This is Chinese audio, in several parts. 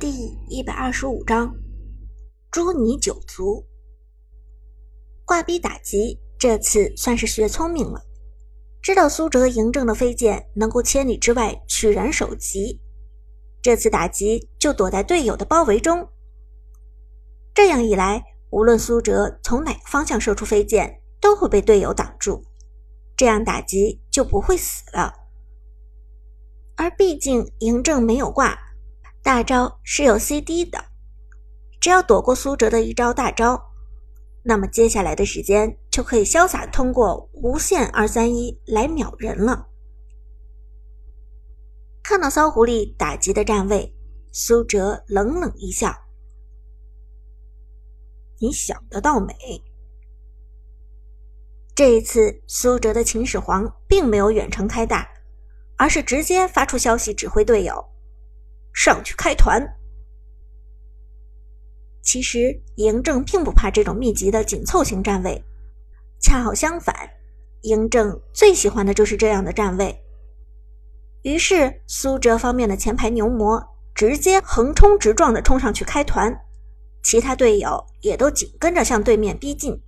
第一百二十五章，捉泥九族。挂逼打击，这次算是学聪明了，知道苏哲嬴政的飞剑能够千里之外取人首级，这次打击就躲在队友的包围中。这样一来，无论苏哲从哪个方向射出飞剑，都会被队友挡住，这样打击就不会死了。而毕竟嬴政没有挂。大招是有 CD 的，只要躲过苏哲的一招大招，那么接下来的时间就可以潇洒通过无限二三一来秒人了。看到骚狐狸打击的站位，苏哲冷冷一笑：“你想得倒美。”这一次，苏哲的秦始皇并没有远程开大，而是直接发出消息指挥队友。上去开团。其实嬴政并不怕这种密集的紧凑型站位，恰好相反，嬴政最喜欢的就是这样的站位。于是苏哲方面的前排牛魔直接横冲直撞的冲上去开团，其他队友也都紧跟着向对面逼近。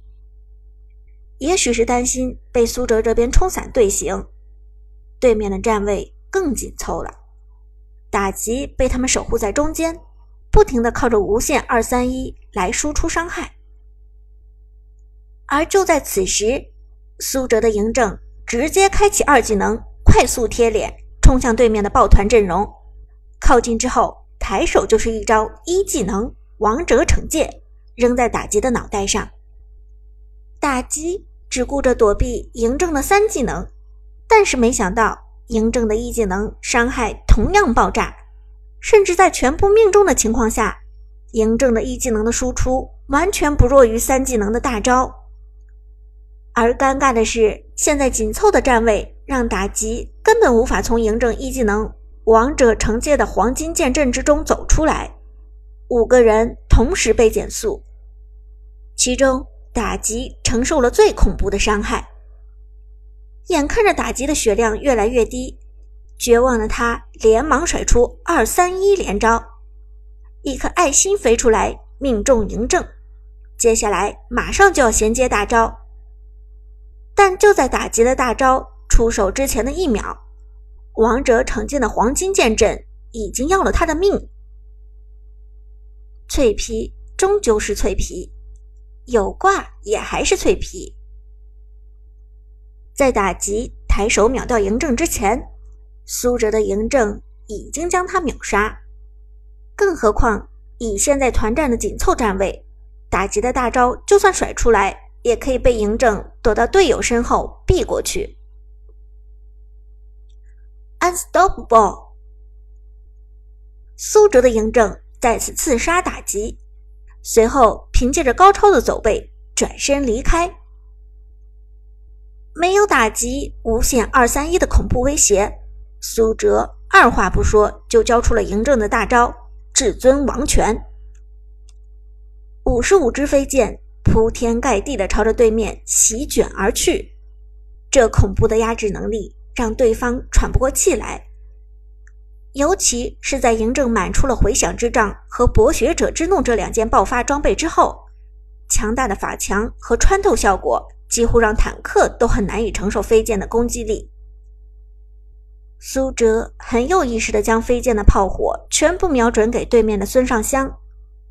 也许是担心被苏哲这边冲散队形，对面的站位更紧凑了。打击被他们守护在中间，不停的靠着无限二三一来输出伤害。而就在此时，苏哲的嬴政直接开启二技能，快速贴脸冲向对面的抱团阵容。靠近之后，抬手就是一招一技能王者惩戒，扔在打击的脑袋上。打击只顾着躲避嬴政的三技能，但是没想到。嬴政的一技能伤害同样爆炸，甚至在全部命中的情况下，嬴政的一技能的输出完全不弱于三技能的大招。而尴尬的是，现在紧凑的站位让妲己根本无法从嬴政一技能王者惩戒的黄金剑阵之中走出来，五个人同时被减速，其中打击承受了最恐怖的伤害。眼看着打击的血量越来越低，绝望的他连忙甩出二三一连招，一颗爱心飞出来命中嬴政，接下来马上就要衔接大招。但就在打击的大招出手之前的一秒，王者惩戒的黄金剑阵已经要了他的命。脆皮终究是脆皮，有挂也还是脆皮。在打击抬手秒掉嬴政之前，苏哲的嬴政已经将他秒杀。更何况以现在团战的紧凑站位，打击的大招就算甩出来，也可以被嬴政躲到队友身后避过去。Unstoppable！苏哲的嬴政再次刺杀打击，随后凭借着高超的走位转身离开。没有打击无限二三一的恐怖威胁，苏哲二话不说就交出了嬴政的大招至尊王权。五十五支飞剑铺天盖地的朝着对面席卷而去，这恐怖的压制能力让对方喘不过气来。尤其是在嬴政满出了回响之杖和博学者之怒这两件爆发装备之后，强大的法强和穿透效果。几乎让坦克都很难以承受飞剑的攻击力。苏哲很有意识地将飞剑的炮火全部瞄准给对面的孙尚香，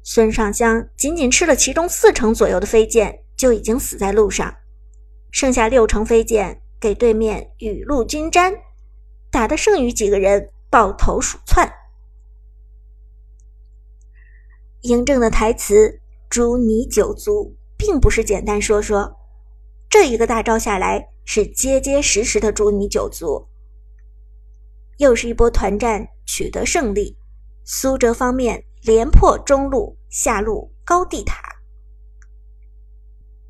孙尚香仅仅吃了其中四成左右的飞剑，就已经死在路上，剩下六成飞剑给对面雨露均沾，打得剩余几个人抱头鼠窜。嬴政的台词“诛你九族”并不是简单说说。这一个大招下来，是结结实实的诛你九族。又是一波团战取得胜利，苏哲方面连破中路、下路高地塔，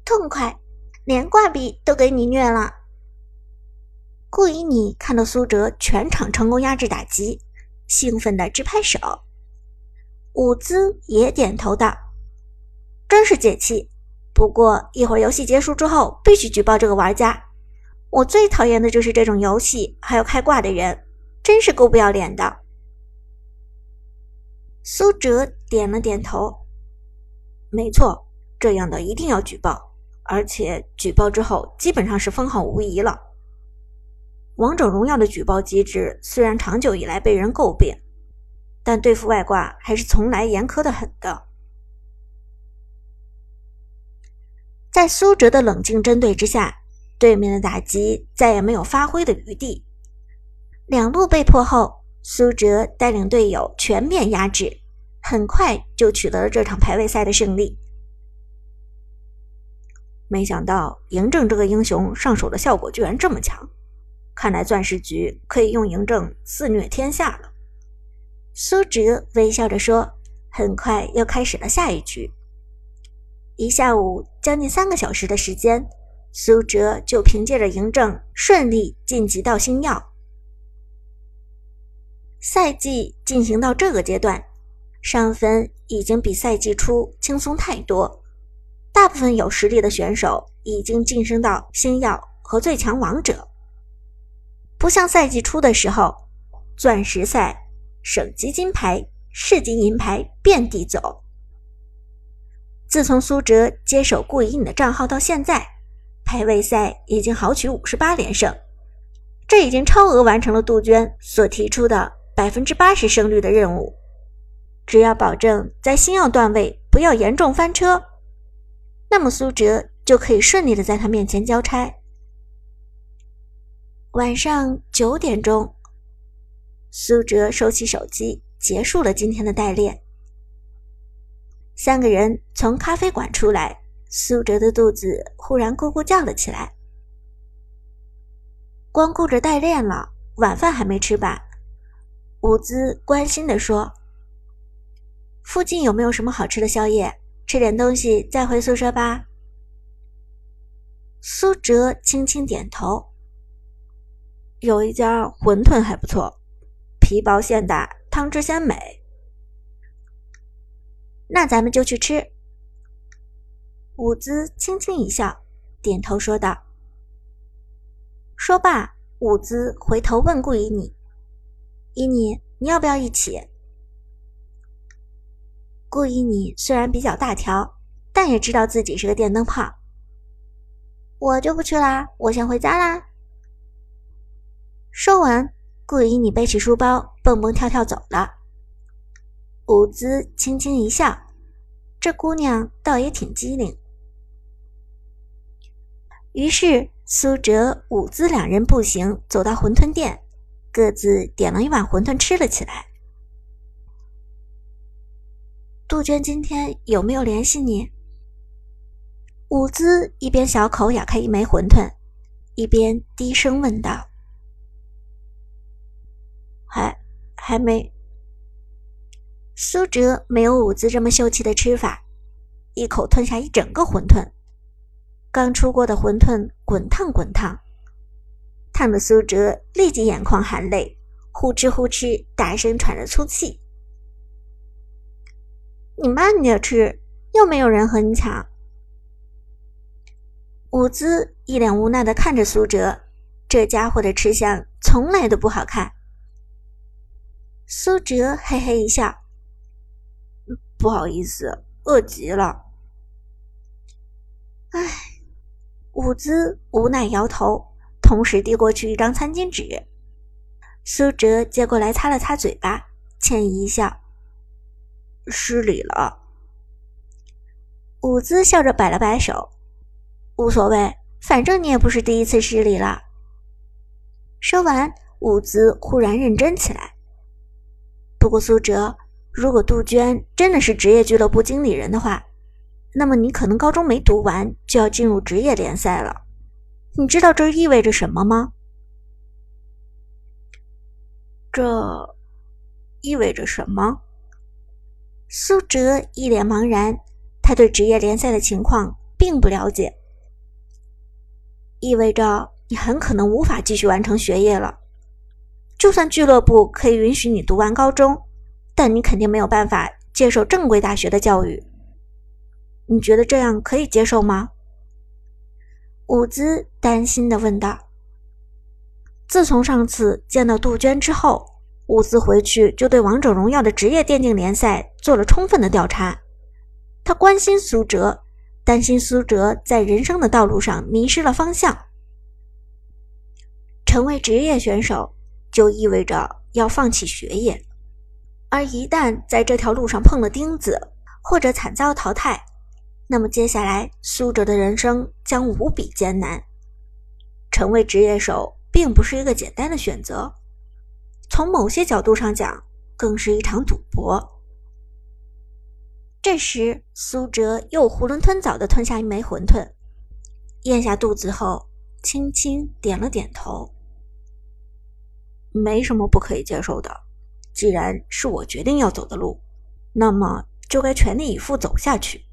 痛快，连挂壁都给你虐了。顾以你看到苏哲全场成功压制打击，兴奋的直拍手。伍兹也点头道：“真是解气。”不过一会儿游戏结束之后，必须举报这个玩家。我最讨厌的就是这种游戏还有开挂的人，真是够不要脸的。苏哲点了点头：“没错，这样的一定要举报，而且举报之后基本上是封号无疑了。王者荣耀的举报机制虽然长久以来被人诟病，但对付外挂还是从来严苛的很的。”在苏哲的冷静针对之下，对面的打击再也没有发挥的余地。两路被破后，苏哲带领队友全面压制，很快就取得了这场排位赛的胜利。没想到嬴政这个英雄上手的效果居然这么强，看来钻石局可以用嬴政肆虐天下了。苏哲微笑着说：“很快又开始了下一局。”一下午将近三个小时的时间，苏哲就凭借着嬴政顺利晋级到星耀。赛季进行到这个阶段，上分已经比赛季初轻松太多，大部分有实力的选手已经晋升到星耀和最强王者，不像赛季初的时候，钻石赛、省级金牌、市级银牌遍地走。自从苏哲接手顾以你的账号到现在，排位赛已经豪取五十八连胜，这已经超额完成了杜鹃所提出的百分之八十胜率的任务。只要保证在星耀段位不要严重翻车，那么苏哲就可以顺利的在他面前交差。晚上九点钟，苏哲收起手机，结束了今天的代练。三个人从咖啡馆出来，苏哲的肚子忽然咕咕叫了起来。光顾着代练了，晚饭还没吃吧。伍兹关心地说：“附近有没有什么好吃的宵夜？吃点东西再回宿舍吧。”苏哲轻轻点头：“有一家馄饨还不错，皮薄馅大，汤汁鲜美。”那咱们就去吃。伍兹轻轻一笑，点头说道。说罢，伍兹回头问顾以你：“以你，你要不要一起？”顾以你虽然比较大条，但也知道自己是个电灯泡。我就不去啦，我先回家啦。说完，顾以你背起书包，蹦蹦跳跳走了。伍兹轻轻一笑，这姑娘倒也挺机灵。于是苏哲、伍兹两人步行走到馄饨店，各自点了一碗馄饨吃了起来。杜鹃今天有没有联系你？伍兹一边小口咬开一枚馄饨，一边低声问道：“还还没。”苏哲没有伍兹这么秀气的吃法，一口吞下一整个馄饨。刚出锅的馄饨滚烫滚烫，烫的苏哲立即眼眶含泪，呼哧呼哧大声喘着粗气。你慢点吃，又没有人和你抢。伍兹一脸无奈的看着苏哲，这家伙的吃相从来都不好看。苏哲嘿嘿一笑。不好意思，饿极了。唉，伍兹无奈摇头，同时递过去一张餐巾纸。苏哲接过来擦了擦嘴巴，歉意一笑：“失礼了。”伍兹笑着摆了摆手：“无所谓，反正你也不是第一次失礼了。”说完，伍兹忽然认真起来。不过苏哲。如果杜鹃真的是职业俱乐部经理人的话，那么你可能高中没读完就要进入职业联赛了。你知道这意味着什么吗？这意味着什么？苏哲一脸茫然，他对职业联赛的情况并不了解。意味着你很可能无法继续完成学业了。就算俱乐部可以允许你读完高中。但你肯定没有办法接受正规大学的教育，你觉得这样可以接受吗？伍兹担心的问道。自从上次见到杜鹃之后，伍兹回去就对《王者荣耀》的职业电竞联赛做了充分的调查。他关心苏哲，担心苏哲在人生的道路上迷失了方向。成为职业选手就意味着要放弃学业，而一旦在这条路上碰了钉子，或者惨遭淘汰，那么接下来苏哲的人生将无比艰难。成为职业手并不是一个简单的选择，从某些角度上讲，更是一场赌博。这时，苏哲又囫囵吞枣地吞下一枚馄饨，咽下肚子后，轻轻点了点头。没什么不可以接受的，既然是我决定要走的路，那么就该全力以赴走下去。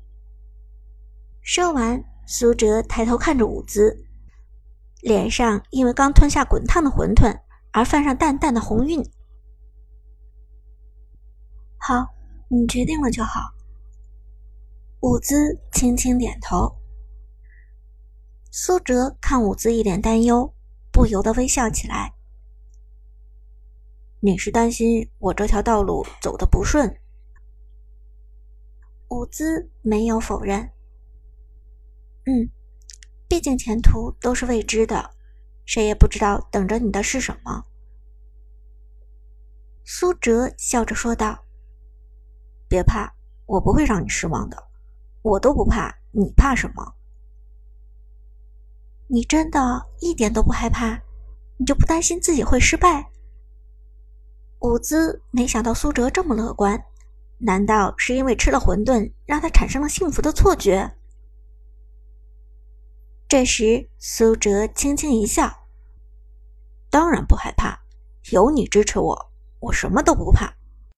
说完，苏哲抬头看着伍兹，脸上因为刚吞下滚烫的馄饨而泛上淡淡的红晕。好，你决定了就好。伍兹轻轻点头。苏哲看伍兹一脸担忧，不由得微笑起来。你是担心我这条道路走得不顺？伍兹没有否认。嗯，毕竟前途都是未知的，谁也不知道等着你的是什么。苏哲笑着说道：“别怕，我不会让你失望的。我都不怕，你怕什么？你真的一点都不害怕？你就不担心自己会失败？”伍兹没想到苏哲这么乐观，难道是因为吃了馄饨让他产生了幸福的错觉？这时，苏哲轻轻一笑：“当然不害怕，有你支持我，我什么都不怕。”